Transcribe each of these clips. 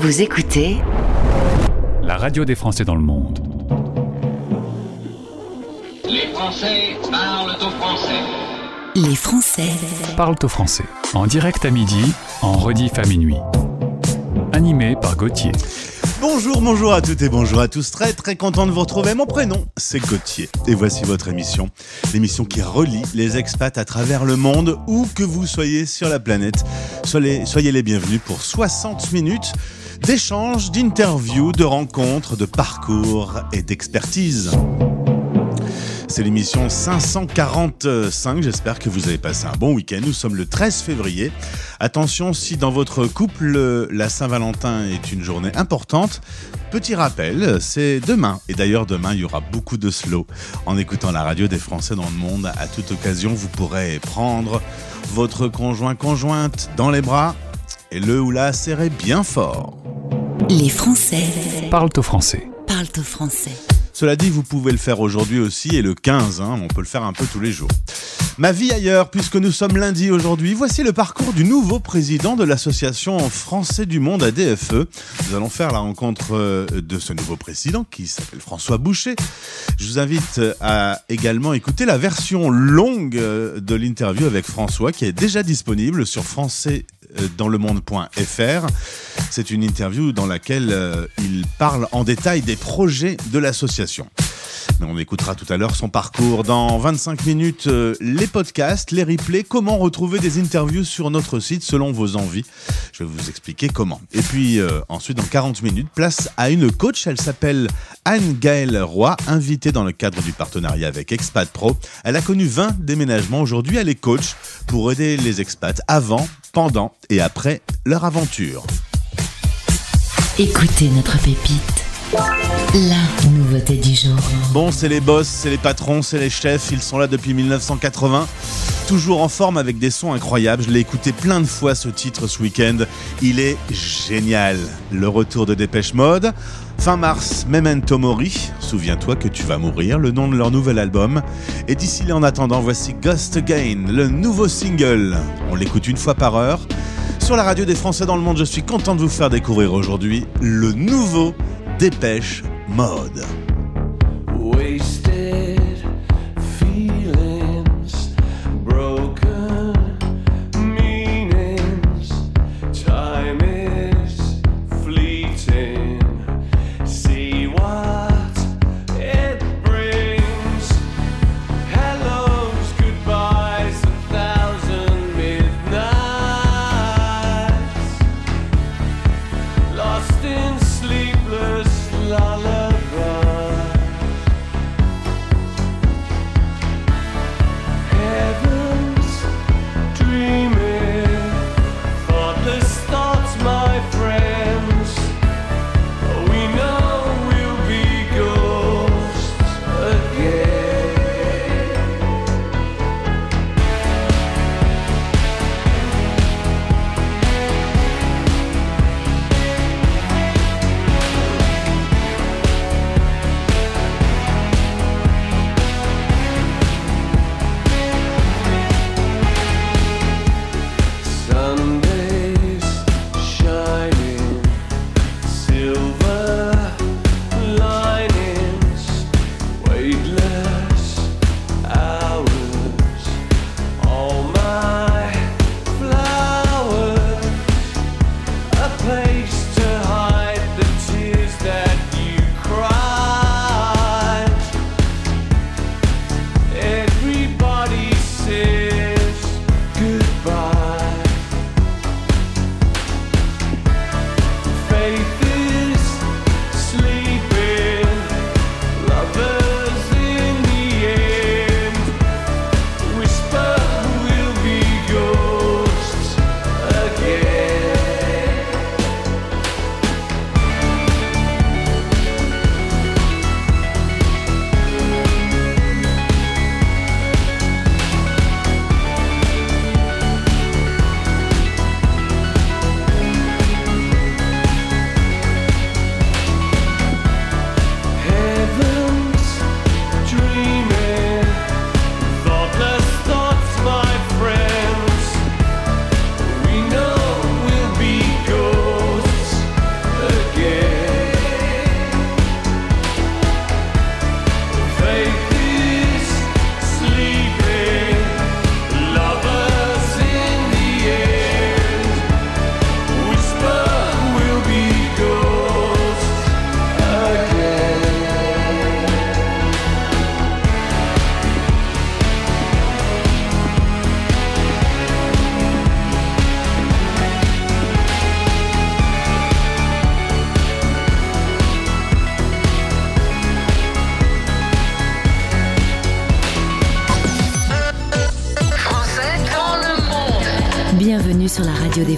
Vous écoutez la radio des Français dans le monde. Les Français parlent au français. Les Français Parlent au français. En direct à midi, en rediff à minuit. Animé par Gauthier. Bonjour, bonjour à toutes et bonjour à tous. Très très content de vous retrouver. Mon prénom, c'est Gauthier. Et voici votre émission. L'émission qui relie les expats à travers le monde, où que vous soyez sur la planète. Soyez, soyez les bienvenus pour 60 minutes d'échanges, d'interviews, de rencontres, de parcours et d'expertise. C'est l'émission 545. J'espère que vous avez passé un bon week-end. Nous sommes le 13 février. Attention, si dans votre couple, la Saint-Valentin est une journée importante, petit rappel, c'est demain. Et d'ailleurs, demain, il y aura beaucoup de slow. En écoutant la radio des Français dans le monde, à toute occasion, vous pourrez prendre votre conjoint conjointe dans les bras et le ou la serrer bien fort. Les Français Parlent au français. parlent au français. Cela dit, vous pouvez le faire aujourd'hui aussi et le 15, hein, on peut le faire un peu tous les jours. Ma vie ailleurs, puisque nous sommes lundi aujourd'hui, voici le parcours du nouveau président de l'association Français du Monde ADFE. Nous allons faire la rencontre euh, de ce nouveau président qui s'appelle François Boucher. Je vous invite à également écouter la version longue euh, de l'interview avec François qui est déjà disponible sur français dans le monde.fr. C'est une interview dans laquelle euh, il parle en détail des projets de l'association. On écoutera tout à l'heure son parcours. Dans 25 minutes, euh, les podcasts, les replays, comment retrouver des interviews sur notre site selon vos envies. Je vais vous expliquer comment. Et puis euh, ensuite, dans 40 minutes, place à une coach. Elle s'appelle Anne-Gaëlle Roy, invitée dans le cadre du partenariat avec Expat Pro. Elle a connu 20 déménagements. Aujourd'hui, elle est coach pour aider les expats avant, pendant et après leur aventure. Écoutez notre pépite. La Bon, c'est les boss, c'est les patrons, c'est les chefs, ils sont là depuis 1980. Toujours en forme avec des sons incroyables. Je l'ai écouté plein de fois ce titre ce week-end. Il est génial. Le retour de Dépêche Mode. Fin mars, Memento Mori. Souviens-toi que tu vas mourir, le nom de leur nouvel album. Et d'ici là, en attendant, voici Ghost Again, le nouveau single. On l'écoute une fois par heure. Sur la radio des Français dans le monde, je suis content de vous faire découvrir aujourd'hui le nouveau Dépêche Mode.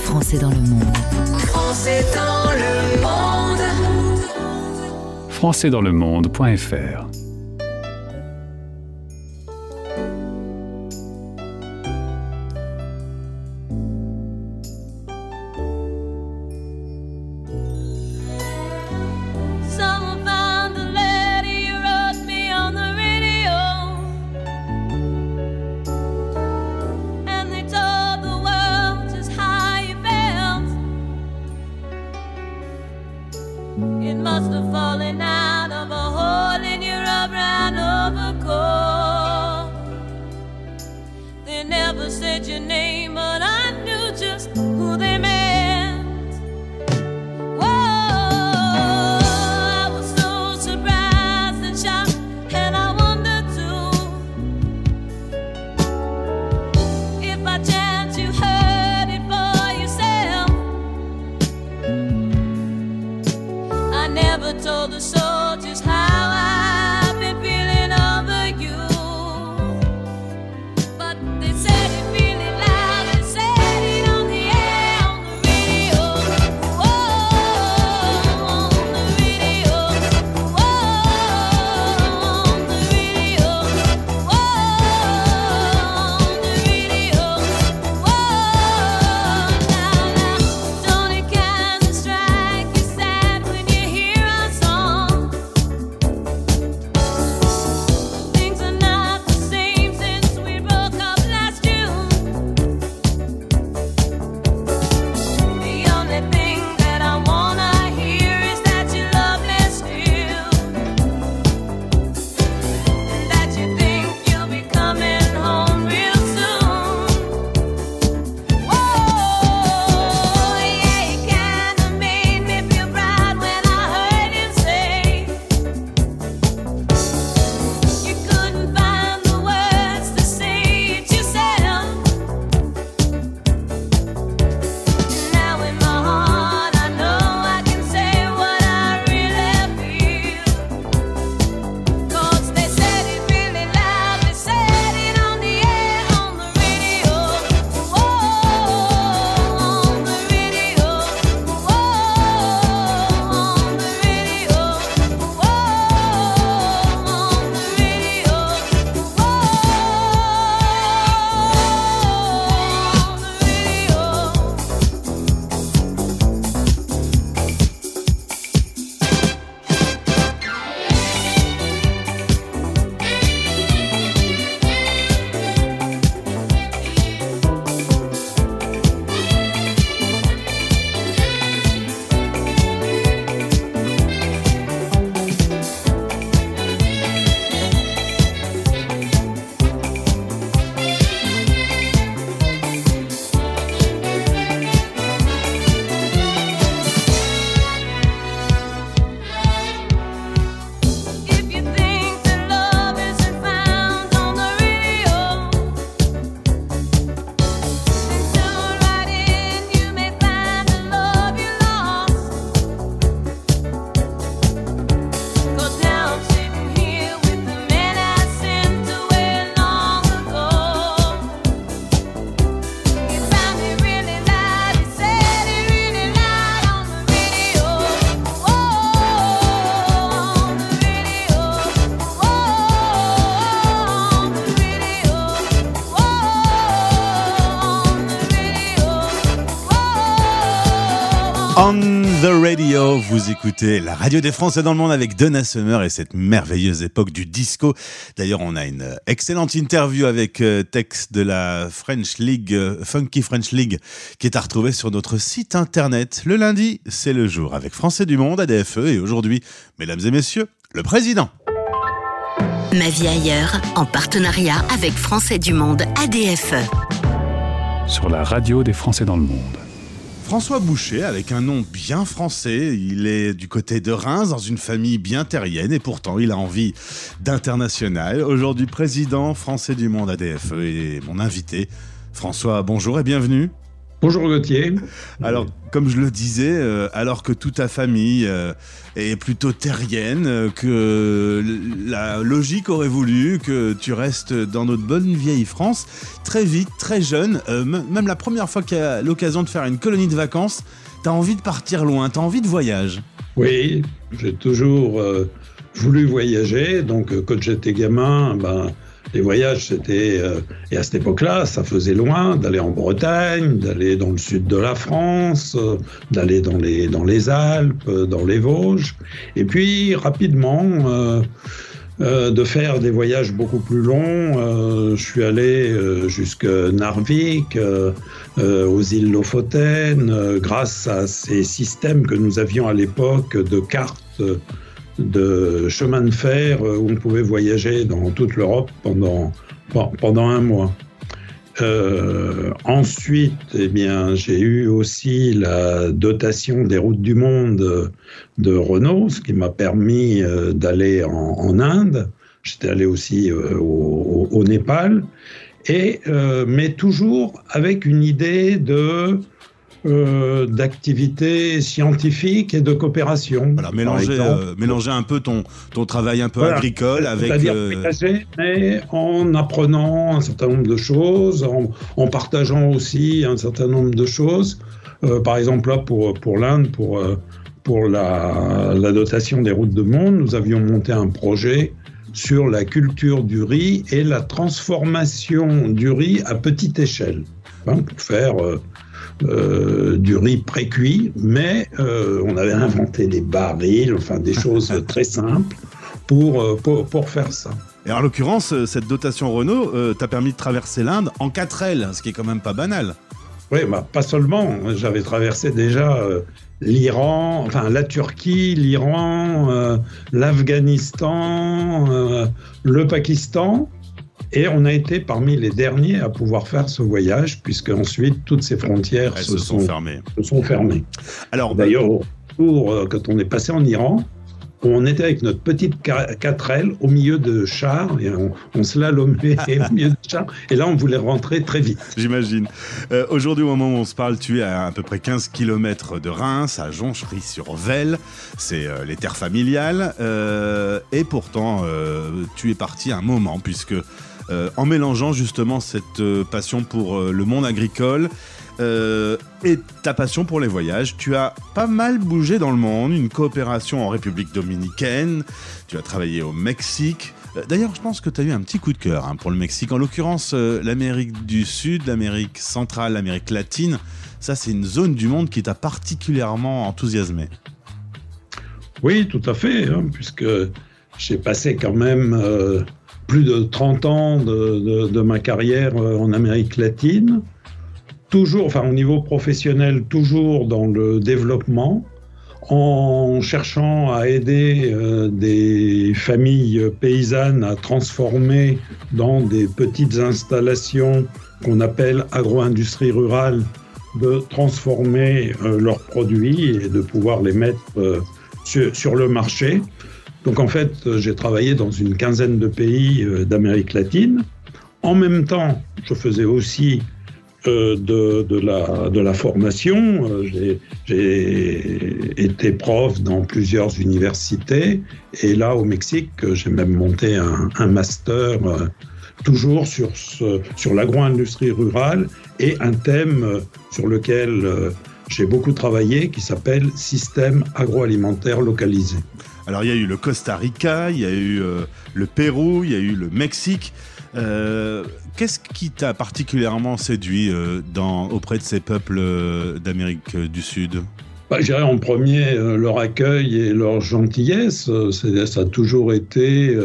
Français dans le monde. Français dans le monde. Français dans le monde.fr never told the soldiers how. Radio, vous écoutez la radio des Français dans le monde avec Donna Summer et cette merveilleuse époque du disco. D'ailleurs, on a une excellente interview avec euh, Tex de la French League, euh, Funky French League, qui est à retrouver sur notre site internet. Le lundi, c'est le jour avec Français du Monde, ADFE, et aujourd'hui, mesdames et messieurs, le président. Ma vie ailleurs, en partenariat avec Français du Monde, ADFE. Sur la radio des Français dans le monde. François Boucher, avec un nom bien français, il est du côté de Reims, dans une famille bien terrienne, et pourtant il a envie d'international. Aujourd'hui président français du monde ADFE et mon invité. François, bonjour et bienvenue. Bonjour Gauthier. Alors, comme je le disais, euh, alors que toute ta famille euh, est plutôt terrienne, euh, que la logique aurait voulu que tu restes dans notre bonne vieille France, très vite, très jeune, même la première fois qu'il y a l'occasion de faire une colonie de vacances, t'as envie de partir loin, t'as envie de voyage. Oui, j'ai toujours voulu voyager. Donc, quand j'étais gamin, ben, les voyages, c'était. euh, et à cette époque-là, ça faisait loin d'aller en Bretagne, d'aller dans le sud de la France, euh, d'aller dans les, dans les Alpes, euh, dans les Vosges. Et puis, rapidement, de faire des voyages beaucoup plus longs. Je suis allé jusque Narvik, aux îles Lofoten, grâce à ces systèmes que nous avions à l'époque de cartes de chemin de fer euh, où on pouvait voyager dans toute l'Europe pendant, pen- pendant un mois. Euh, ensuite, eh bien, j'ai eu aussi la dotation des routes du monde de Renault, ce qui m'a permis euh, d'aller en, Inde. J'étais allé aussi au, Népal, et, mais toujours avec une idée de euh, d'activité scientifique et de coopération. Voilà, mélanger, euh, mélanger un peu ton, ton travail un peu Voilà. agricole avec. c'est-à-dire euh, mais en apprenant un certain nombre de choses, en, en partageant aussi un certain nombre de choses. Euh, par exemple, là, pour, pour l'Inde, pour, pour la, la dotation des routes de monde, nous avions monté un projet sur la culture du riz et la transformation du riz à petite échelle, hein, pour faire euh, euh, du riz précuit, mais euh, on avait inventé des barils, enfin des choses très simples pour, euh, pour, pour faire ça. Et en l'occurrence, cette dotation Renault euh, t'a permis de traverser l'Inde en 4 L, ce qui est quand même pas banal. Oui, bah, pas seulement. J'avais traversé déjà euh, l'Iran, enfin la Turquie, l'Iran, euh, l'Afghanistan, le Pakistan. Et on a été parmi les derniers à pouvoir faire ce voyage, puisque ensuite toutes ces frontières se, se sont sont, fermées. se sont fermées. Alors, D'ailleurs, au retour, euh, quand on est passé en Iran, on était avec notre petite 4L au milieu de chars et on, on slalomait au milieu de chars. Et là, on voulait rentrer très vite. J'imagine. Euh, Aujourd'hui, au moment où on se parle, tu es à à peu près 15 km de Reims, à Jonchery-sur-Velle. C'est euh, les terres familiales. Euh, et pourtant, tu es parti un moment, puisque euh, en mélangeant justement cette euh, passion pour euh, le monde agricole et ta passion pour les voyages, tu as pas mal bougé dans le monde. Une coopération en République dominicaine. Tu as travaillé au Mexique. D'ailleurs, je pense que tu as eu un petit coup de cœur hein, pour le Mexique. En l'occurrence, l'Amérique du Sud, l'Amérique centrale, l'Amérique latine. Ça, c'est une zone du monde qui t'a particulièrement enthousiasmé. Oui, tout à fait, hein, puisque j'ai passé quand même plus de 30 ans de, ma carrière euh, en Amérique latine, toujours, enfin au niveau professionnel, toujours dans le développement, en cherchant à aider euh, des familles paysannes à transformer dans des petites installations qu'on appelle agro-industrie rurale, de transformer euh, leurs produits et de pouvoir les mettre sur le marché. Donc en fait, euh, j'ai travaillé dans une quinzaine de pays euh, d'Amérique latine. En même temps, je faisais aussi euh, de, la, formation. J'ai- été prof dans plusieurs universités. Et là, au Mexique, j'ai même monté un, master toujours sur, sur l'agro-industrie rurale et un thème sur lequel j'ai beaucoup travaillé qui s'appelle système agroalimentaire localisé. Alors, il y a eu le Costa Rica, il y a eu euh, le Pérou, il y a eu le Mexique. Euh, Qu'est-ce qui t'a particulièrement séduit euh, dans, auprès de ces peuples d'Amérique du Sud? Bah, je dirais en premier leur accueil et leur gentillesse. Ça a toujours été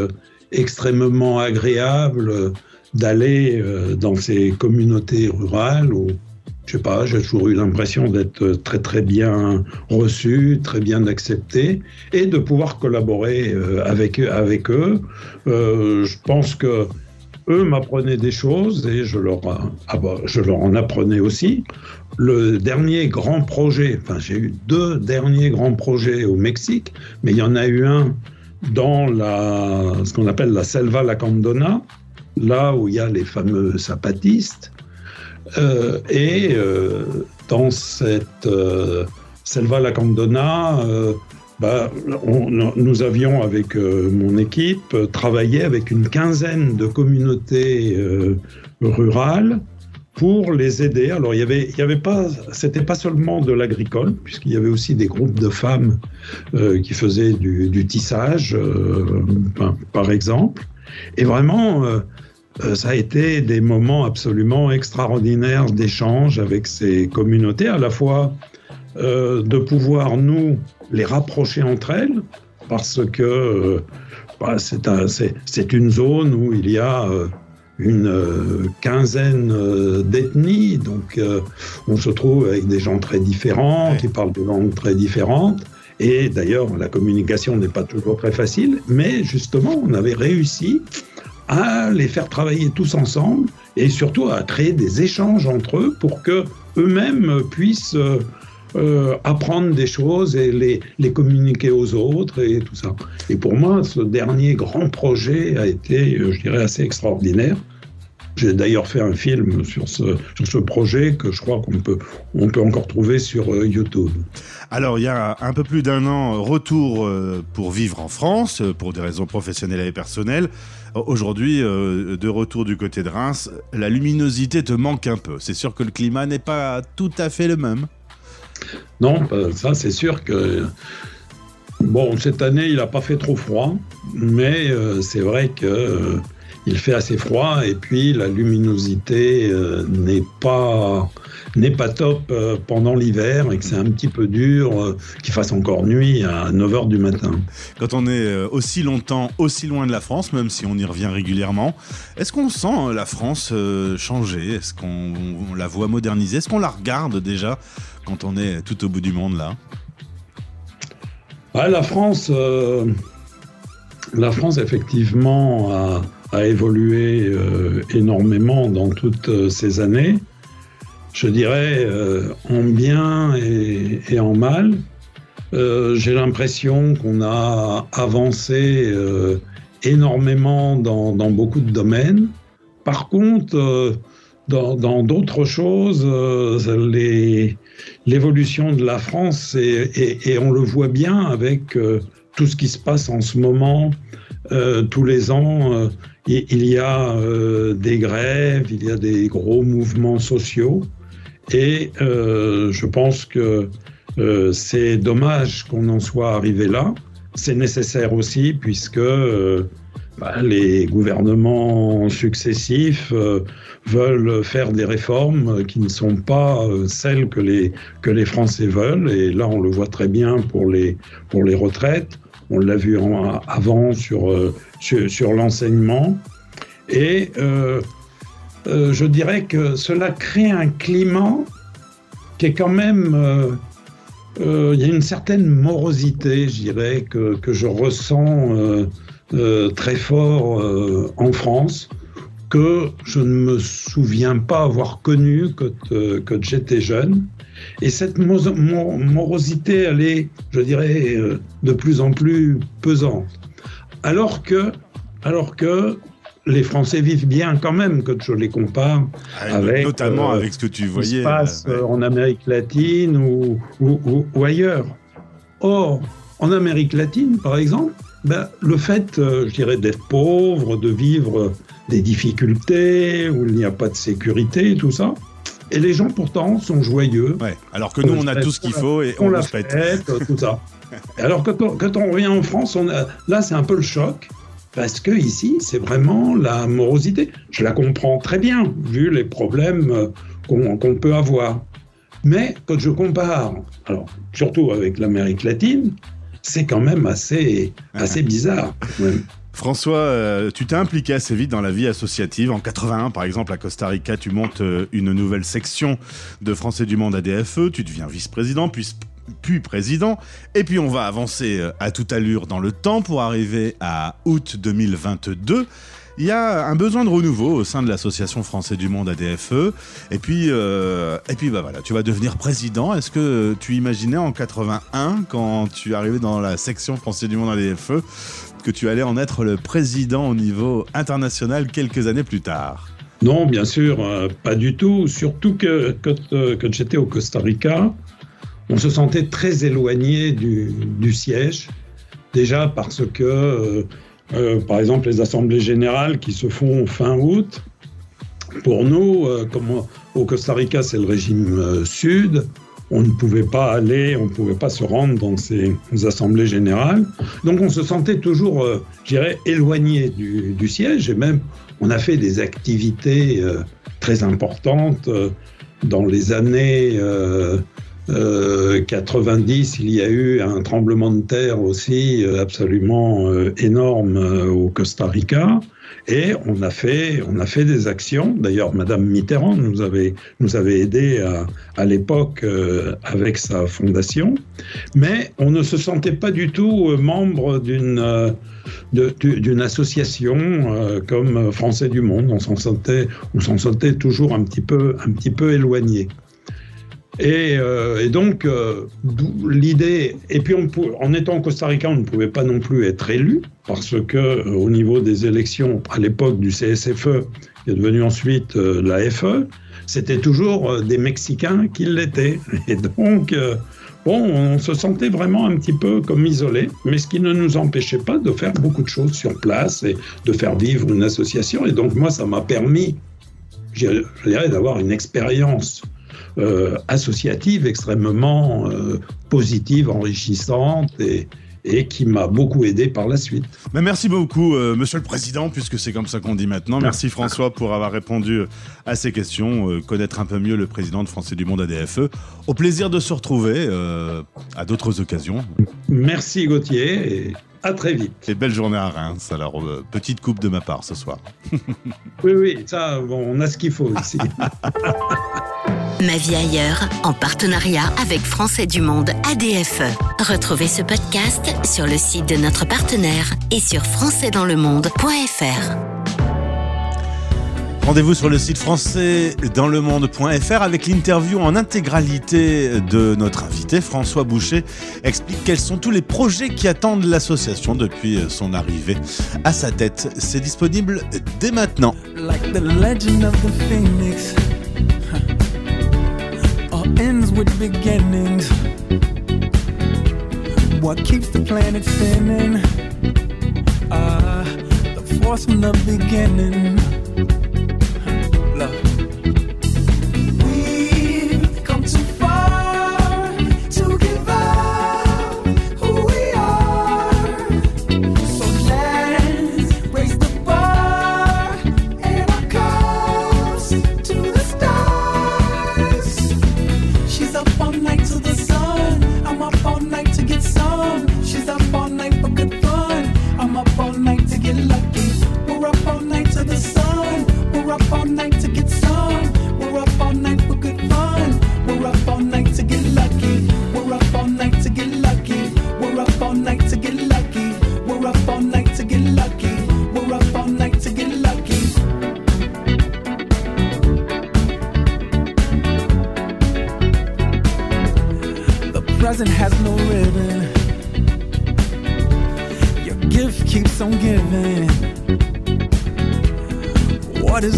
extrêmement agréable d'aller dans ces communautés rurales je sais pas, j'ai toujours eu l'impression d'être très très bien reçu, très bien accepté et de pouvoir collaborer euh, avec, avec eux. Euh, je pense que eux m'apprenaient des choses et je leur, ah bah, je leur en apprenais aussi. Le dernier grand projet, enfin j'ai eu deux derniers grands projets au Mexique, mais il y en a eu un dans la, ce qu'on appelle la Selva Lacandona, là où il y a les fameux zapatistes. Euh, et euh, dans cette euh, Selva Lacandona, euh, bah, nous avions avec mon équipe travaillé avec une quinzaine de communautés rurales pour les aider. Alors il y avait, il y avait pas, c'était pas seulement de l'agricole, puisqu'il y avait aussi des groupes de femmes qui faisaient du, tissage, par, exemple. Et vraiment, ça a été des moments absolument extraordinaires d'échange avec ces communautés, à la fois euh, de pouvoir nous les rapprocher entre elles, parce que euh, bah, c'est un- c'est c'est une zone où il y a euh, une euh, quinzaine euh, d'ethnies, donc euh, on se trouve avec des gens très différents, Ouais. qui parlent des langues très différentes. Et d'ailleurs, la communication n'est pas toujours très facile, mais justement, on avait réussi à les faire travailler tous ensemble et surtout à créer des échanges entre eux pour que eux-mêmes puissent euh, euh, apprendre des choses et les, les communiquer aux autres et tout ça. Et pour moi, ce dernier grand projet a été, euh, je dirais, assez extraordinaire. J'ai d'ailleurs fait un film sur ce, sur ce projet que je crois qu'on peut, on peut encore trouver sur YouTube. Alors, il y a un peu plus d'un an, retour pour vivre en France, pour des raisons professionnelles et personnelles. Aujourd'hui, euh, de retour du côté de Reims, la luminosité te manque un peu. C'est sûr que le climat n'est pas tout à fait le même. Non, euh, ça c'est sûr que bon cette année il n'a pas fait trop froid, mais euh, c'est vrai que euh, il fait assez froid et puis la luminosité euh, n'est pas n'est pas top euh, pendant l'hiver et que c'est un petit peu dur euh, qu'il fasse encore nuit à 9h du matin. Quand on est aussi longtemps, aussi loin de la France, même si on y revient régulièrement, est-ce qu'on sent la France changer? Est-ce qu'on on la voit moderniser? Est-ce qu'on la regarde déjà quand on est tout au bout du monde là? Ouais, la France, la France effectivement a, a évolué euh, énormément dans toutes euh, ces années. Je dirais euh, en bien et, en mal. J'ai l'impression qu'on a avancé énormément dans, beaucoup de domaines. Par contre, dans d'autres choses, l'évolution de la France et, on le voit bien avec tout ce qui se passe en ce moment. Tous les ans, il y a euh, des grèves, il y a des gros mouvements sociaux et euh, je pense que euh, c'est dommage qu'on en soit arrivé là. C'est nécessaire aussi puisque bah, les gouvernements successifs veulent faire des réformes qui ne sont pas celles que les, que les Français veulent. Et là, on le voit très bien pour les, pour les retraites. On l'a vu en- avant sur, euh, sur, sur l'enseignement. Et euh, euh, je dirais que cela crée un climat qui est quand même... il y a une certaine morosité, je dirais, que, que je ressens très fort en France, que je ne me souviens pas avoir connu quand, euh, quand j'étais jeune. Et cette mo- mo- morosité, elle est, je dirais, euh, de plus en plus pesante. Alors que, alors que les Français vivent bien quand même, quand je les compare Avec, Notamment euh, avec ce que tu qui se voyais. passe en Amérique latine ou, ou- ou- ou ailleurs. Or, en Amérique latine, par exemple, ben, le fait, je dirais, d'être pauvre, de vivre des difficultés, où il n'y a pas de sécurité, tout ça, et les gens pourtant sont joyeux. ouais. Alors que nous, on a tout ce qu'il faut et on la le fête. fête, tout ça. Alors quand on, quand on revient en France, on a, là c'est un peu le choc. Parce que ici, c'est vraiment la morosité. Je la comprends très bien, vu les problèmes euh, qu'on peut avoir. Mais quand je compare, alors surtout avec l'Amérique latine, c'est quand même assez, assez bizarre. François, euh, tu t'es impliqué assez vite dans la vie associative. En 81, par exemple, à Costa Rica, tu montes euh, une nouvelle section de Français du Monde ADFE. Tu deviens vice-président, puis, président. Et puis, on va avancer euh, à toute allure dans le temps pour arriver à août 2022. Il y a un besoin de renouveau au sein de l'association Français du Monde ADFE. Et puis, et puis bah voilà, tu vas devenir président. Est-ce que tu imaginais en 81, quand tu arrivais dans la section Français du Monde ADFE, que tu allais en être le président au niveau international quelques années plus tard Non, bien sûr, euh, pas du tout. Surtout que quand, euh, quand j'étais au Costa Rica, on se sentait très éloigné du, siège. Déjà parce que, euh, par exemple, les assemblées générales qui se font fin août, pour nous, comme au- Costa Rica, c'est le régime sud, on ne pouvait pas aller, on ne pouvait pas se rendre dans ces assemblées générales. Donc on se sentait toujours, euh, je dirais, éloigné du, siège et même on a fait des activités euh, très importantes euh, dans les années euh, euh, 90. Il y a eu un tremblement de terre aussi absolument énorme au Costa Rica. Et on a fait, on a fait des actions. D'ailleurs, Madame Mitterrand nous avait, nous avait aidé à, à l'époque euh, avec sa fondation. Mais on ne se sentait pas du tout euh, membre d'une euh, d'une association comme Français du Monde. On s'en sentait, on s'en sentait toujours un petit peu, un petit peu éloigné. Et, euh, et donc, euh, l'idée. Et puis, en étant Costa Rica, on ne pouvait pas non plus être élu, parce que euh, au niveau des élections, à l'époque du CSFE, qui est devenu ensuite la FE, c'était toujours des Mexicains qui l'étaient. Et donc, bon, on se sentait vraiment un petit peu comme isolé, mais ce qui ne nous empêchait pas de faire beaucoup de choses sur place et de faire vivre une association. Et donc, moi, ça m'a permis, je dirais, d'avoir une expérience euh, associative extrêmement euh, positive, enrichissante et, et qui m'a beaucoup aidé par la suite. Mais merci beaucoup, euh, Monsieur le Président, puisque c'est comme ça qu'on dit maintenant. Merci François pour avoir répondu à ces questions, euh, connaître un peu mieux le président de Français du Monde ADFE. Au plaisir de se retrouver euh, à d'autres occasions. Merci Gauthier et à très vite. Et belle journée à Reims. Alors, euh, petite coupe de ma part ce soir. Oui, oui, ça, bon, on a ce qu'il faut ici. Ma vie ailleurs, en partenariat avec Français du Monde ADFE. Retrouvez ce podcast sur le site de notre partenaire et sur françaisdanslemonde.fr. Rendez-vous sur le site français dans le monde.fr avec l'interview en intégralité de notre invité François Boucher explique quels sont tous les projets qui attendent l'association depuis son arrivée à sa tête. C'est disponible dès maintenant. love.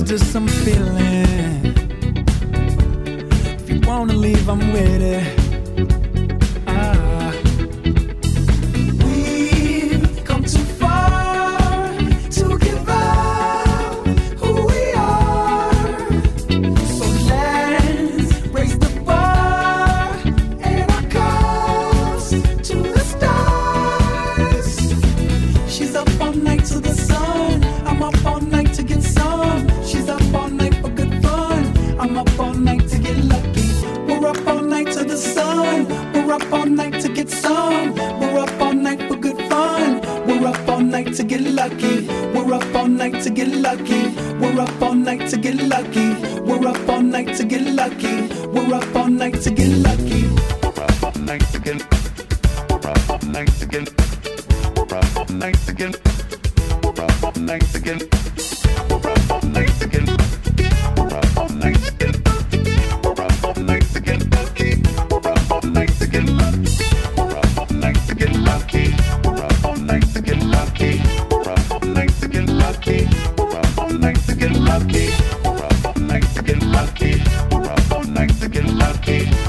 What is like Mexican latte.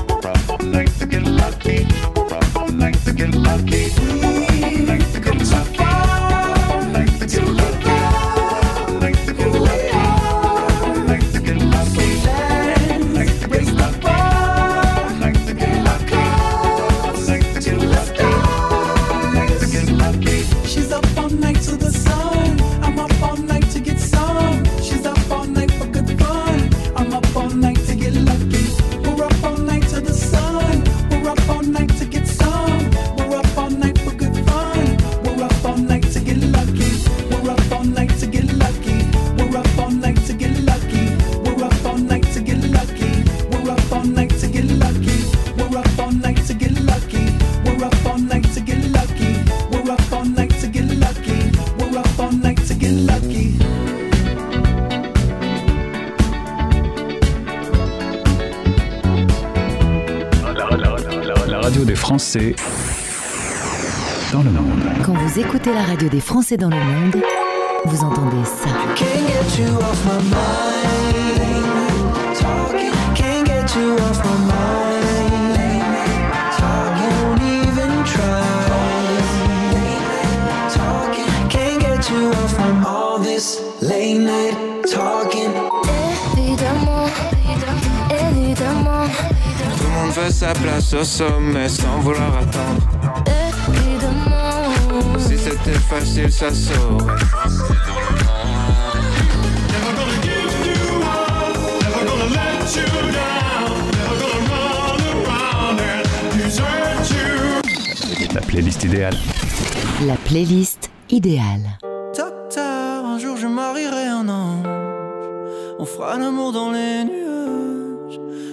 Français dans le monde. Quand vous écoutez la radio des Français dans le monde, vous entendez ça. Sa place au sommet sans vouloir attendre. évidemment. Si c'était facile, ça saurait. La playlist idéale. La playlist idéale. Docteur, un jour je marierai un ange. On fera l'amour dans les nuages.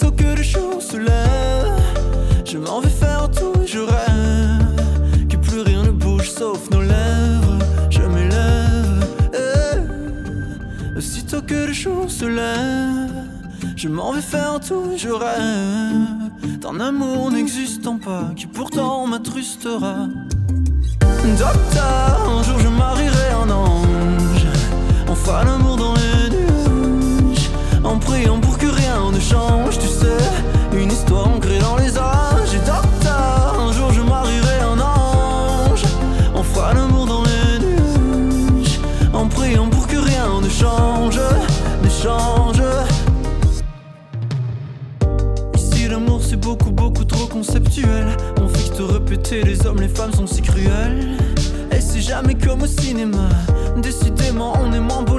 Aussitôt que le jour se lève, je m'en vais faire tout et je rêve. Que plus rien ne bouge sauf nos lèvres. Je m'élève. eh. Aussitôt que le jour se lève, je m'en vais faire tout et je rêve. D'un amour n'existant pas, qui pourtant m'attrustera. Docteur, un jour je marierai un ange. Fera l'amour dans les. En priant pour que rien ne change, tu sais. Une histoire ancrée dans les âges. Et docteur, un jour je marierai un ange. On fera l'amour dans les nuages. En priant pour que rien ne change, ne change. Ici l'amour c'est beaucoup beaucoup trop conceptuel On que te répéter les hommes les femmes sont si cruels Et c'est jamais comme au cinéma Décidément on est moins beau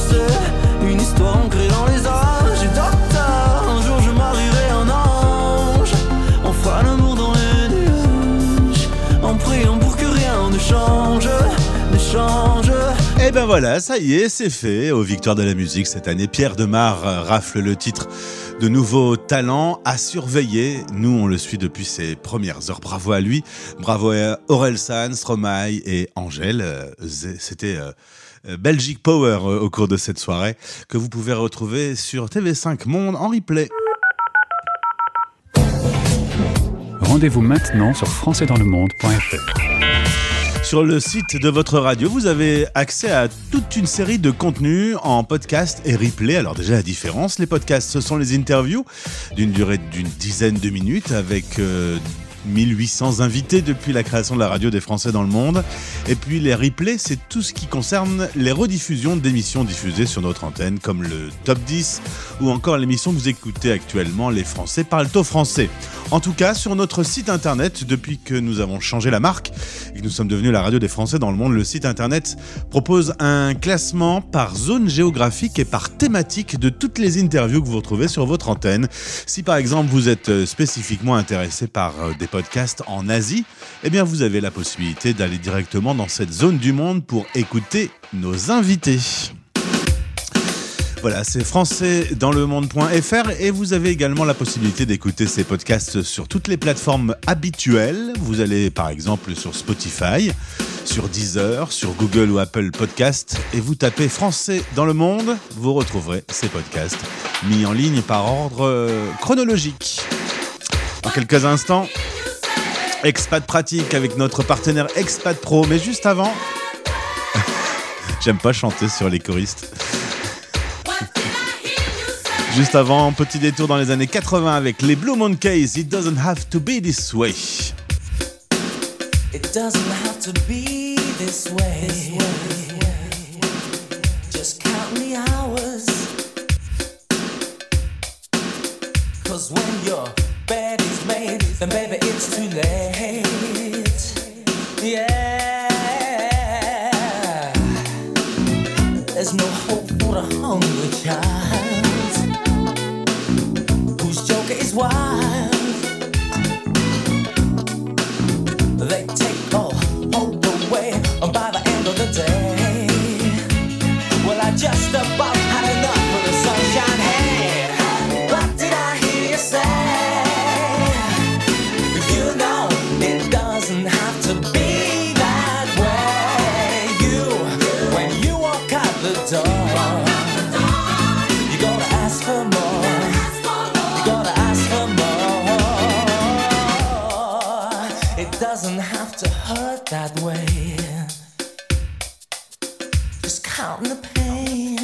voilà, ça y est, c'est fait. Aux Victoires de la musique cette année, Pierre Demar rafle le titre de nouveaux talents à surveiller. Nous, on le suit depuis ses premières heures. Bravo à lui. Bravo à Aurel San, Stromae et Angèle. Euh, C'était euh, euh, Belgic Power au cours de cette soirée que vous pouvez retrouver sur TV5 Monde en replay. Rendez-vous maintenant sur françaisdanslemonde.fr. Sur le site de votre radio, vous avez accès à toute une série de contenus en podcast et replay. Alors déjà la différence, les podcasts, ce sont les interviews d'une durée d'une dizaine de minutes avec euh, 1800 invités depuis la création de la radio des Français dans le monde. Et puis les replays, c'est tout ce qui concerne les rediffusions d'émissions diffusées sur notre antenne, comme le Top 10 ou encore l'émission que vous écoutez actuellement, Les Français parlent au français. En tout cas, sur notre site internet, depuis que nous avons changé la marque et que nous sommes devenus la radio des Français dans le monde, le site internet propose un classement par zone géographique et par thématique de toutes les interviews que vous retrouvez sur votre antenne. Si par exemple vous êtes spécifiquement intéressé par euh, des podcasts en Asie, eh bien vous avez la possibilité d'aller directement dans cette zone du monde pour écouter nos invités. Voilà, c'est français dans le monde.fr et vous avez également la possibilité d'écouter ces podcasts sur toutes les plateformes habituelles. Vous allez par exemple sur Spotify, sur Deezer, sur Google ou Apple Podcast et vous tapez français dans le monde, vous retrouverez ces podcasts mis en ligne par ordre euh, chronologique. Dans quelques instants, Expat pratique avec notre partenaire Expat Pro. Mais juste avant, j'aime pas chanter sur les choristes. Juste avant, petit détour dans les années 80 avec les Blue Monkeys. It doesn't have to be this way. It doesn't have to be this way. Just count the hours. Cause when you're then baby it's too late. Yeah. There's no hope for hungry child whose is wild. They take doesn't have to hurt that way. Just counting the pain.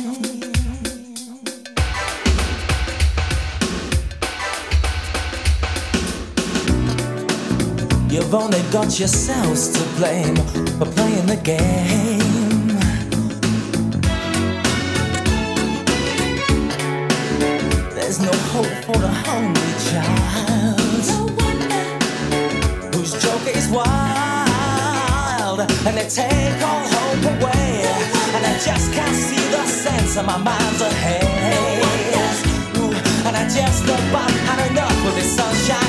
You've only got yourselves to blame for playing the game. and they take all hope away. And I just can't see the sense of my mind's ahead. Ooh, and I just about had enough with this sunshine.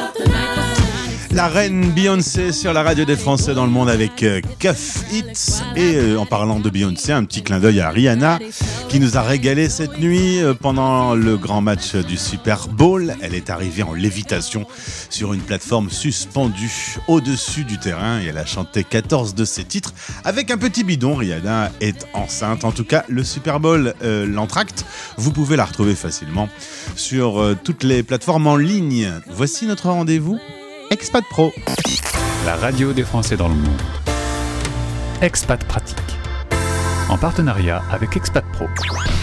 something La reine Beyoncé sur la radio des Français dans le monde avec euh, Cuff Hits. Et euh, en parlant de Beyoncé, un petit clin d'œil à Rihanna qui nous a régalé cette nuit euh, pendant le grand match du Super Bowl. Elle est arrivée en lévitation sur une plateforme suspendue au-dessus du terrain et elle a chanté 14 de ses titres avec un petit bidon. Rihanna est enceinte. En tout cas, le Super Bowl, euh, l'entracte, vous pouvez la retrouver facilement sur toutes les plateformes en ligne. Voici notre rendez-vous Expat Pro. La radio des Français dans le monde. Expat Pratique. En partenariat avec Expat Pro.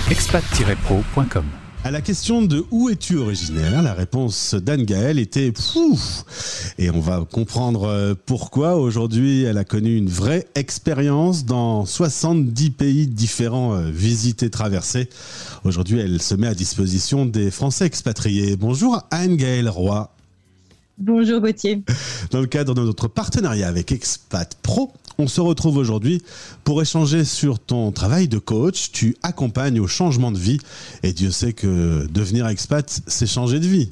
expat-pro.com. À la question de où es-tu originaire, la réponse d'Anne Gaël était pouf. Et on va comprendre euh, pourquoi aujourd'hui elle a connu une vraie expérience dans 70 pays différents euh, visités, traversés. Aujourd'hui, elle se met à disposition des Français expatriés. Bonjour Anne Gaël Roy. Bonjour Gauthier. Dans le cadre de notre partenariat avec Expat Pro, on se retrouve aujourd'hui pour échanger sur ton travail de coach. Tu accompagnes au changement de vie et Dieu sait que devenir expat, c'est changer de vie.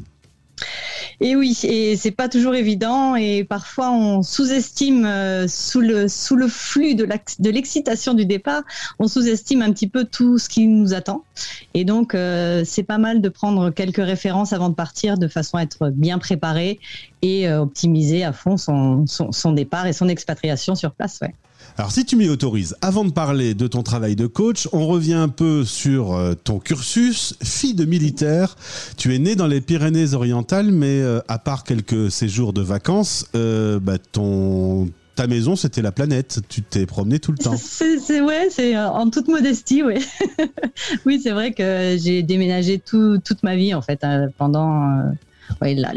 Et oui, et c'est pas toujours évident et parfois on sous-estime euh, sous le sous le flux de l'excitation du départ, on sous-estime un petit peu tout ce qui nous attend. Et donc euh, c'est pas mal de prendre quelques références avant de partir de façon à être bien préparé et euh, optimiser à fond son, son départ et son expatriation sur place. Alors si tu m'y autorises, avant de parler de ton travail de coach, on revient un peu sur euh, ton cursus. Fille de militaire, tu es née dans les Pyrénées-Orientales, mais euh, à part quelques séjours de vacances, euh, bah, ton... ta maison c'était la planète. Tu t'es promené tout le temps. C'est, c'est- ouais, c'est en toute modestie, oui. oui, c'est vrai que j'ai déménagé tout- toute ma vie en fait pendant euh, ouais, la,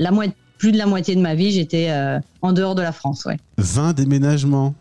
plus de la moitié de ma vie, j'étais euh, en dehors de la France, ouais. 20 déménagements.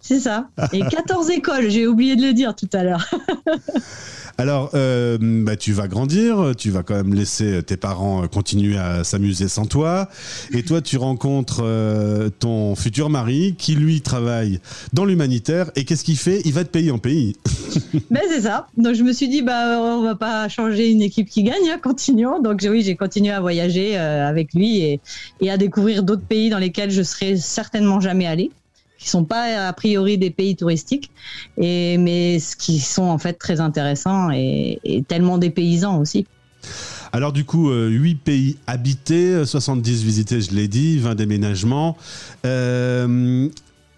C'est ça. Et 14 écoles, j'ai oublié de le dire tout à l'heure. Alors, euh, bah, tu vas grandir, tu vas quand même laisser tes parents euh, continuer à s'amuser sans toi. Et toi, tu rencontres euh, ton futur mari qui, lui, travaille dans l'humanitaire. Et qu'est-ce qu'il fait? Il va te payer en pays. Ben c'est ça. Donc je me suis dit bah on va pas changer une équipe qui gagne, hein, continuons. Donc oui, j'ai continué à voyager euh, avec lui et, et à découvrir d'autres pays dans lesquels je serais certainement jamais allée, qui sont pas a priori des pays touristiques, et mais ce qui sont en fait très intéressants et, et tellement dépaysants aussi. Alors du coup, euh, 8 pays habités, euh, 70 visités, je l'ai dit, 20 déménagements. Euh,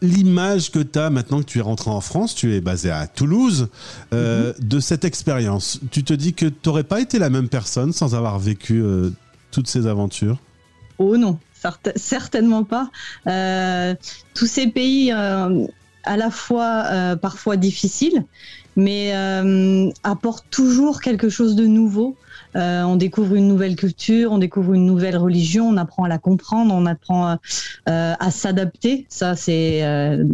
L'image que tu as maintenant que tu es rentré en France, tu es basé à Toulouse, euh, de cette expérience, tu te dis que tu n'aurais pas été la même personne sans avoir vécu euh, toutes ces aventures? Oh non, certainement pas. Euh, tous ces pays, euh, à la fois euh, parfois difficiles, mais apportent toujours quelque chose de nouveau. Euh, on découvre une nouvelle culture, on découvre une nouvelle religion, on apprend à la comprendre, on apprend euh, à s'adapter. Ça, c'est euh,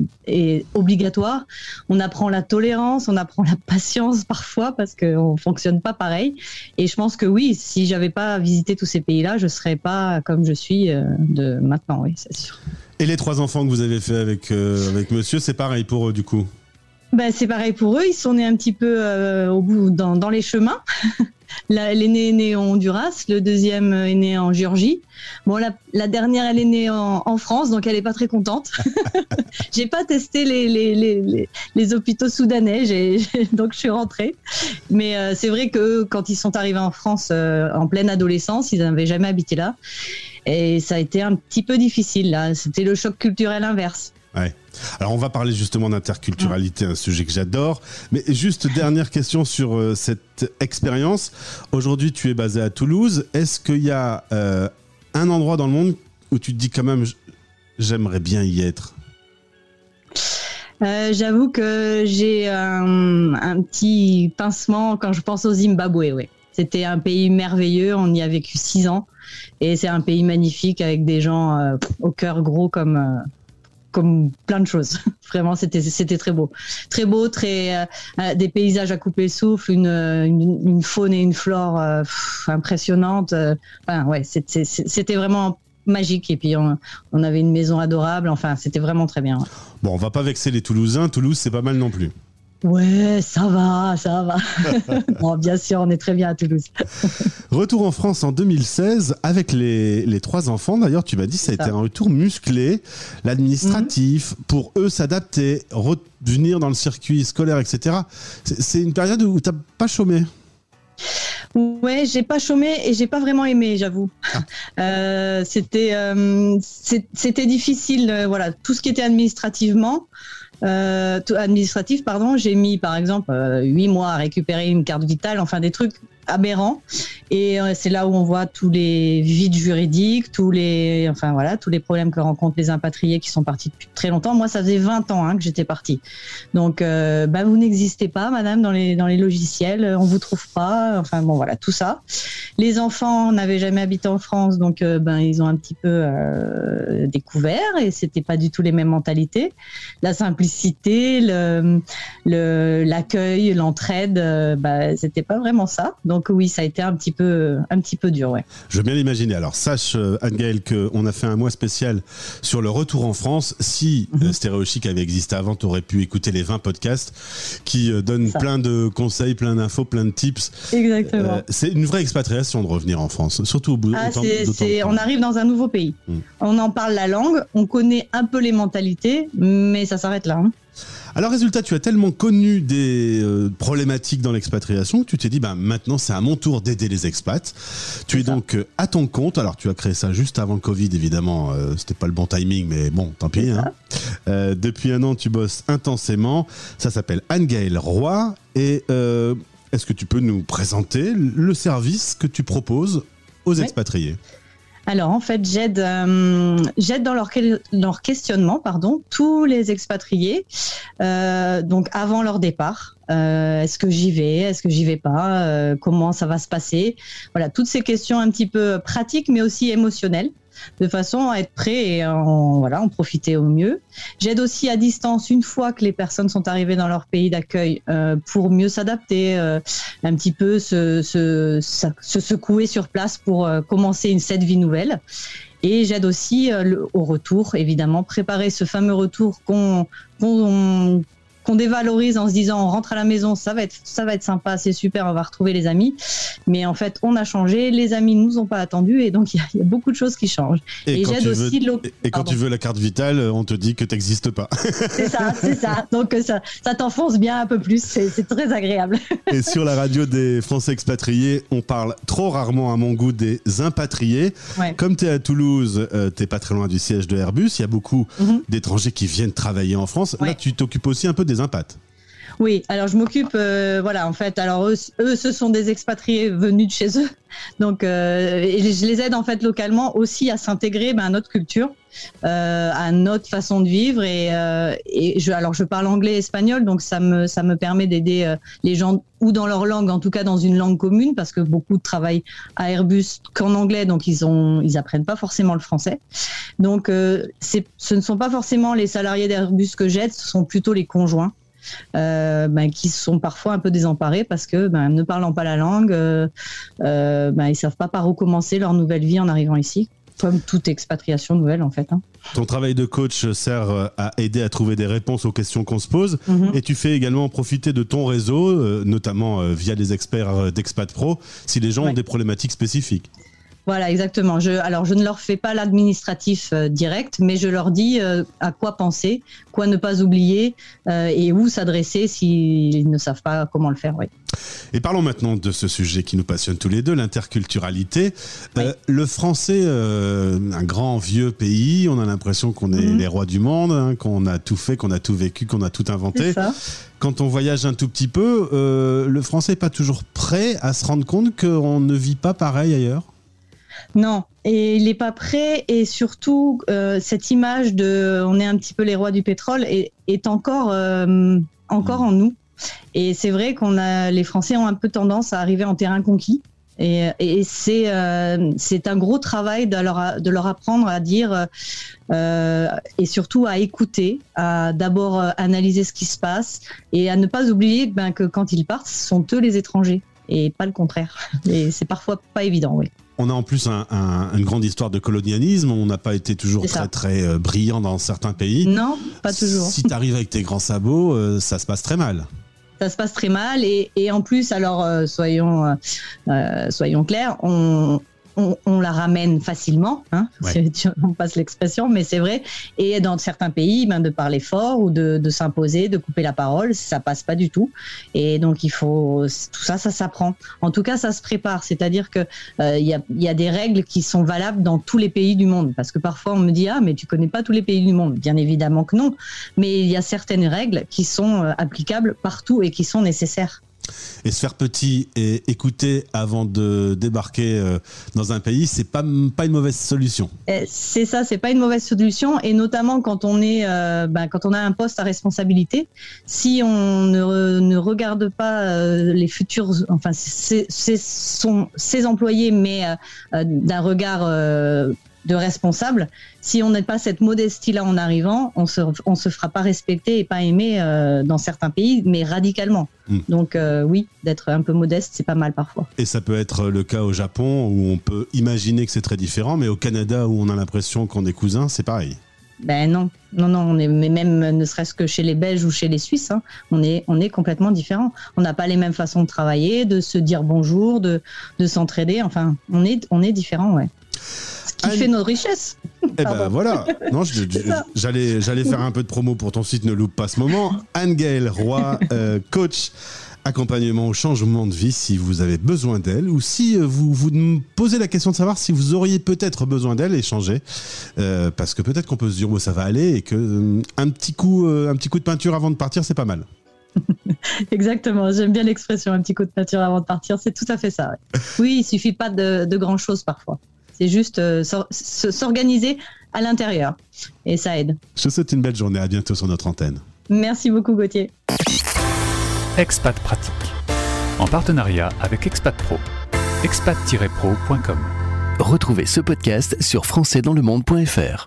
obligatoire. On apprend la tolérance, on apprend la patience parfois parce qu'on fonctionne pas pareil. Et je pense que oui, si j'avais pas visité tous ces pays-là, je serais pas comme je suis de maintenant. Et les trois enfants que vous avez fait avec, avec monsieur, c'est pareil pour eux du coup? Ben, c'est pareil pour eux. Ils sont nés un petit peu euh, au bout dans, dans les chemins. La- L'aîné est né en Honduras, le deuxième est né en Géorgie. Bon, la, dernière, elle est née en, France, donc elle est pas très contente. j'ai pas testé les, les, les, les, hôpitaux soudanais, donc je suis rentrée. Mais euh, c'est vrai que quand ils sont arrivés en France euh, en pleine adolescence, ils n'avaient jamais habité là. Et ça a été un petit peu difficile là. C'était le choc culturel inverse. Ouais. Alors on va parler justement d'interculturalité, un sujet que j'adore. Mais juste dernière question sur euh, cette expérience. Aujourd'hui, tu es basé à Toulouse. Est-ce qu'il y a euh, un endroit dans le monde où tu te dis quand même, j'aimerais bien y être? Euh, J'avoue que j'ai un, petit pincement quand je pense au Zimbabwe. C'était un pays merveilleux. On y a vécu six ans et c'est un pays magnifique avec des gens au cœur gros comme comme plein de choses. Vraiment, c'était c'était très beau, très beau, très euh, euh, des paysages à couper le souffle, une, une, une faune et une flore euh, pff, impressionnantes. Enfin, ouais, c'était vraiment magique. Et puis on, on avait une maison adorable. Enfin, c'était vraiment très bien. Bon, on va pas vexer les Toulousains. Toulouse, c'est pas mal non plus. Ouais, ça va, ça va. bon, bien sûr, on est très bien à Toulouse. Retour en France en 2016 avec les, les trois enfants. D'ailleurs, tu m'as dit ça a été un retour musclé, l'administratif, pour eux s'adapter, revenir dans le circuit scolaire, etc. C'est une période où t'as pas chômé? Ouais, j'ai pas chômé et j'ai pas vraiment aimé, j'avoue. Euh, c'était euh, c'est- c'était difficile, euh, voilà, tout ce qui était administrativement. Euh, administratif, pardon, j'ai mis par exemple euh, huit mois à récupérer une carte vitale, enfin des trucs aberrants. Et euh, c'est là où on voit tous les vides juridiques, tous les, enfin voilà, tous les problèmes que rencontrent les impatriés qui sont partis depuis très longtemps. Moi, ça faisait 20 ans hein, que j'étais partie. Donc, euh, bah, vous n'existez pas, madame, dans les, dans les logiciels, euh, on vous trouve pas. Enfin, bon, voilà, tout ça. Les enfants n'avaient jamais habité en France, donc ben, ils ont un petit peu découvert et c'était pas du tout les mêmes mentalités. La simplicité, l'accueil, l'entraide, bah, c'était pas vraiment ça. Donc oui, ça a été un petit peu, un petit peu dur, ouais. Je veux bien l'imaginer. Alors, sache, euh, Anne-Gaëlle, qu'on a fait un mois spécial sur le retour en France. Si euh, Stéréo Chic avait existé avant, tu aurais pu écouter les 20 podcasts qui euh, donnent Ça. plein de conseils, plein d'infos, plein de tips. Exactement. Euh, c'est une vraie expatriation de revenir en France, surtout au bout Ah, autant- de on arrive dans un nouveau pays. Mm. On en parle la langue, on connaît un peu les mentalités, mais ça s'arrête là. hein. Alors résultat, tu as tellement connu des euh, problématiques dans l'expatriation que tu t'es dit, bah, maintenant c'est à mon tour d'aider les expats. Tu es donc euh, à ton compte. Alors tu as créé ça juste avant le Covid, évidemment. euh, C'était pas le bon timing, mais bon, tant pis. hein. Depuis un an, tu bosses intensément. Ça s'appelle Anne-Gaëlle Roy. Et est-ce que tu peux nous présenter le service que tu proposes aux Oui. expatriés? Alors en fait, j'aide euh, j'aide dans leur, que- leur questionnement, pardon, tous les expatriés, euh, donc avant leur départ. Euh, Est-ce que j'y vais? Est-ce que j'y vais pas? Comment ça va se passer? Voilà, toutes ces questions un petit peu pratiques, mais aussi émotionnelles, de façon à être prêt et en, voilà, en profiter au mieux. J'aide aussi à distance une fois que les personnes sont arrivées dans leur pays d'accueil euh, pour mieux s'adapter, euh, un petit peu se, se, se, se secouer sur place pour euh, commencer une cette vie nouvelle. Et j'aide aussi au retour, évidemment, préparer ce fameux retour qu'on qu'on dévalorise en se disant on rentre à la maison, ça va être ça va être sympa, c'est super, on va retrouver les amis. Mais en fait, on a changé, les amis nous ont pas attendus et donc il y, a- il y a beaucoup de choses qui changent. Et, quand tu aussi veux, et- quand tu la carte vitale, on te dit que tu n'existes pas. C'est ça, c'est ça. Donc ça, ça t'enfonce bien un peu plus, c'est très agréable. Et sur la radio des Français expatriés, on parle trop rarement à mon goût des impatriés. Ouais. Comme tu es à Toulouse, euh, t'es pas très loin du siège de Airbus, il y a beaucoup Mhm. d'étrangers qui viennent travailler en France. Là, tu t'occupes aussi un peu des impats. Oui, alors je m'occupe, euh, voilà, en fait, alors eux, eux, ce sont des expatriés venus de chez eux, donc euh, je les aide en fait localement aussi à s'intégrer ben, à notre culture, euh, à notre façon de vivre et, euh, et je, alors je parle anglais et espagnol, donc ça me ça me permet d'aider euh, les gens ou dans leur langue, en tout cas dans une langue commune, parce que beaucoup travaillent à Airbus qu'en anglais, donc ils ont ils apprennent pas forcément le français. Donc euh, ce ne sont pas forcément les salariés d'Airbus que j'aide, ce sont plutôt les conjoints euh, ben, qui sont parfois un peu désemparés parce que ben, ne parlant pas la langue, euh, ben, ils savent pas par où commencer leur nouvelle vie en arrivant ici, comme toute expatriation nouvelle en fait. hein. Ton travail de coach sert euh, à aider à trouver des réponses aux questions qu'on se pose. Mhm. Et tu fais également profiter de ton réseau, notamment via les experts d'Expat Pro, si les gens ont des problématiques spécifiques. Voilà, exactement. Je, alors, je ne leur fais pas l'administratif euh, direct, mais je leur dis euh, à quoi penser, quoi ne pas oublier euh, et où s'adresser s'ils ne savent pas comment le faire. Oui. Et parlons maintenant de ce sujet qui nous passionne tous les deux, l'interculturalité. Le français, un grand vieux pays, on a l'impression qu'on est Mhm. les rois du monde, hein, qu'on a tout fait, qu'on a tout vécu, qu'on a tout inventé. Quand on voyage un tout petit peu, le français n'est pas toujours prêt à se rendre compte qu'on ne vit pas pareil ailleurs? Non, et il n'est pas prêt. Et surtout, euh, cette image de on est un petit peu les rois du pétrole est, est encore, euh, encore en nous. Et c'est vrai qu'on a les Français ont un peu tendance à arriver en terrain conquis. Et, et c'est euh, c'est un gros travail de leur, de leur apprendre à dire euh, et surtout à écouter, à d'abord euh, analyser ce qui se passe et à ne pas oublier ben, que quand ils partent, ce sont eux les étrangers et pas le contraire. Et c'est parfois pas évident, oui. On a en plus un- un- une grande histoire de colonialisme. On n'a pas été toujours très très euh, brillant dans certains pays. Non, pas toujours. Si tu arrives avec tes grands sabots, euh, ça se passe très mal. ça se passe très mal et, et en plus alors euh, soyons euh, soyons clairs on, on, on la ramène facilement hein, Ouais. si on passe l'expression mais c'est vrai. Et dans certains pays ben, de parler fort ou de, de s'imposer de couper la parole ça passe pas du tout. Et donc il faut tout ça ça s'apprend. En tout cas ça se prépare. C'est-à-dire que euh, il y, a, y a des règles qui sont valables dans tous les pays du monde. Parce que parfois on me dit ah mais tu connais pas tous les pays du monde. Bien évidemment que non. Mais il y a certaines règles qui sont euh, applicables partout et qui sont nécessaires. Et se faire petit et écouter avant de débarquer euh, dans un pays, c'est pas, pas une mauvaise solution. Euh, C'est ça, c'est pas une mauvaise solution, et notamment quand on est, euh, ben, quand on a un poste à responsabilité, si on ne, ne regarde pas euh, les futurs, enfin, c'est son- ses employés, mais d'un regard de responsable, si on n'a pas cette modestie-là en arrivant, on se, on se fera pas respecter et pas aimer euh, dans certains pays, mais radicalement. Mm. Donc euh, oui, d'être un peu modeste, c'est pas mal parfois. Et ça peut être le cas au Japon où on peut imaginer que c'est très différent, mais au Canada où on a l'impression qu'on est cousins, c'est pareil. Ben non, non, non, on est, mais même ne serait-ce que chez les Belges ou chez les Suisses, hein, on est, on est complètement différents. On n'a pas les mêmes façons de travailler, de se dire bonjour, de, de s'entraider. Enfin, on est, on est différents, ouais. Qui fait notre richesse. Eh ben voilà. Non, j'allais, j'allais faire un peu de promo pour ton site, ne loupe pas ce moment. Anne-Gaëlle Roy, euh, coach accompagnement au changement de vie si vous avez besoin d'elle ou si euh, vous vous me posez la question de savoir si vous auriez peut-être besoin d'elle échanger Euh, parce que peut-être qu'on peut se dire où ça va aller et que euh, un petit coup euh, un petit coup de peinture avant de partir c'est pas mal. Exactement, j'aime bien l'expression, un petit coup de peinture avant de partir, c'est tout à fait ça. ouais. Oui, il suffit pas de, de grand-chose parfois. C'est juste euh, s'organiser à l'intérieur et ça aide. Je te souhaite une belle journée, à bientôt sur notre antenne. Merci beaucoup Gauthier. Expat Pratique. En partenariat avec Expat Pro. expat-pro.com. Retrouvez ce podcast sur françaisdanslemonde.fr.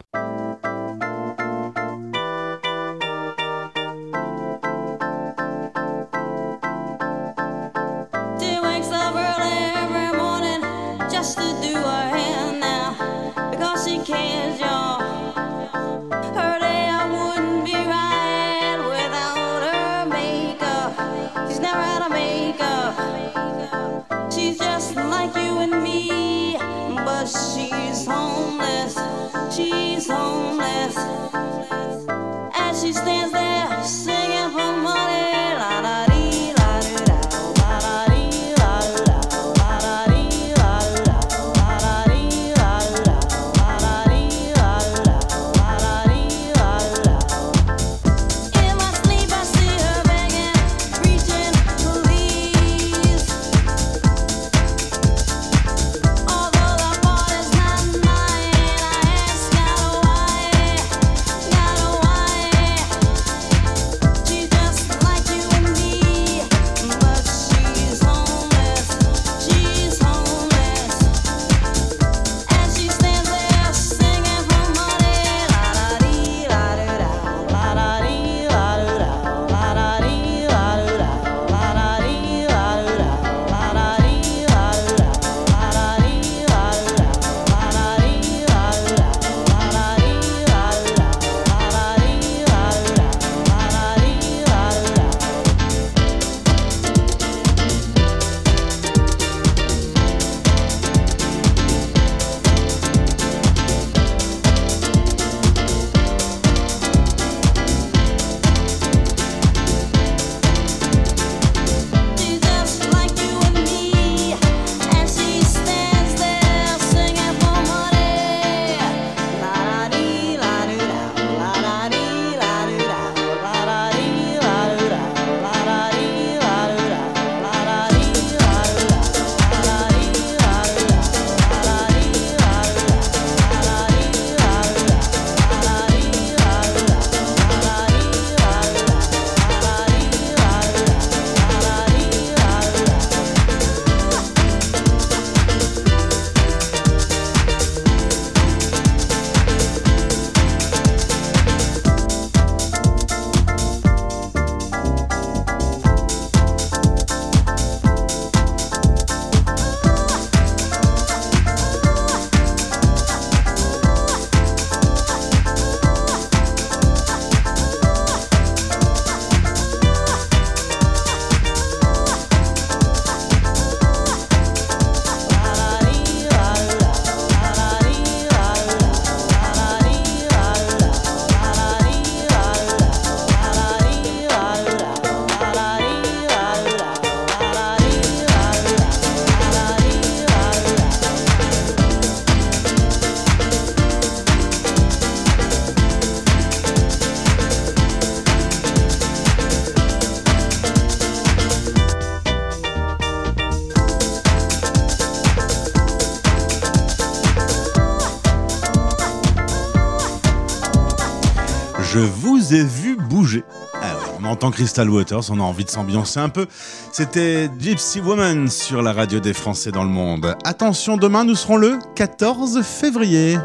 Bouger. Ah on entend Crystal Waters, on a envie de s'ambiancer un peu. C'était Gypsy Woman sur la radio des Français dans le monde. Attention, demain nous serons le 14 février.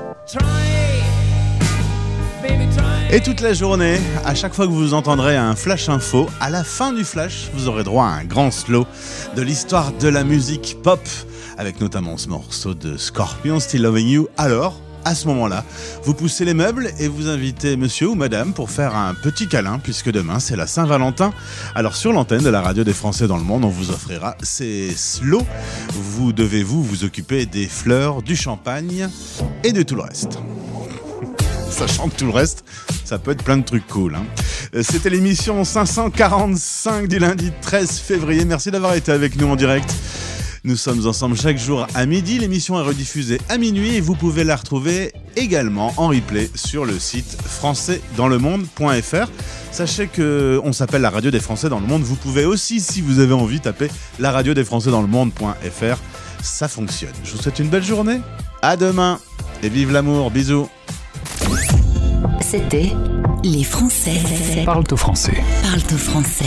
Et toute la journée, à chaque fois que vous entendrez un flash info, à la fin du flash, vous aurez droit à un grand slow de l'histoire de la musique pop, avec notamment ce morceau de Scorpion, Still Loving You. Alors, à ce moment-là, vous poussez les meubles et vous invitez monsieur ou madame pour faire un petit câlin, puisque demain c'est la Saint-Valentin. Alors sur l'antenne de la radio des Français dans le monde, on vous offrira ces slows. Vous devez vous vous occuper des fleurs, du champagne et de tout le reste. Sachant que tout le reste, ça peut être plein de trucs cool. hein. Euh, C'était l'émission 545 du lundi 13 février. Merci d'avoir été avec nous en direct. Nous sommes ensemble chaque jour à midi. L'émission est rediffusée à minuit et vous pouvez la retrouver également en replay sur le site françaisdanslemonde.fr. Sachez que on s'appelle la radio des Français dans le monde. Vous pouvez aussi, si vous avez envie, taper la radio des Français dans le monde.fr. Ça fonctionne. Je vous souhaite une belle journée. À demain et vive l'amour. Bisous. C'était Les Français Parle au français. parlent au français.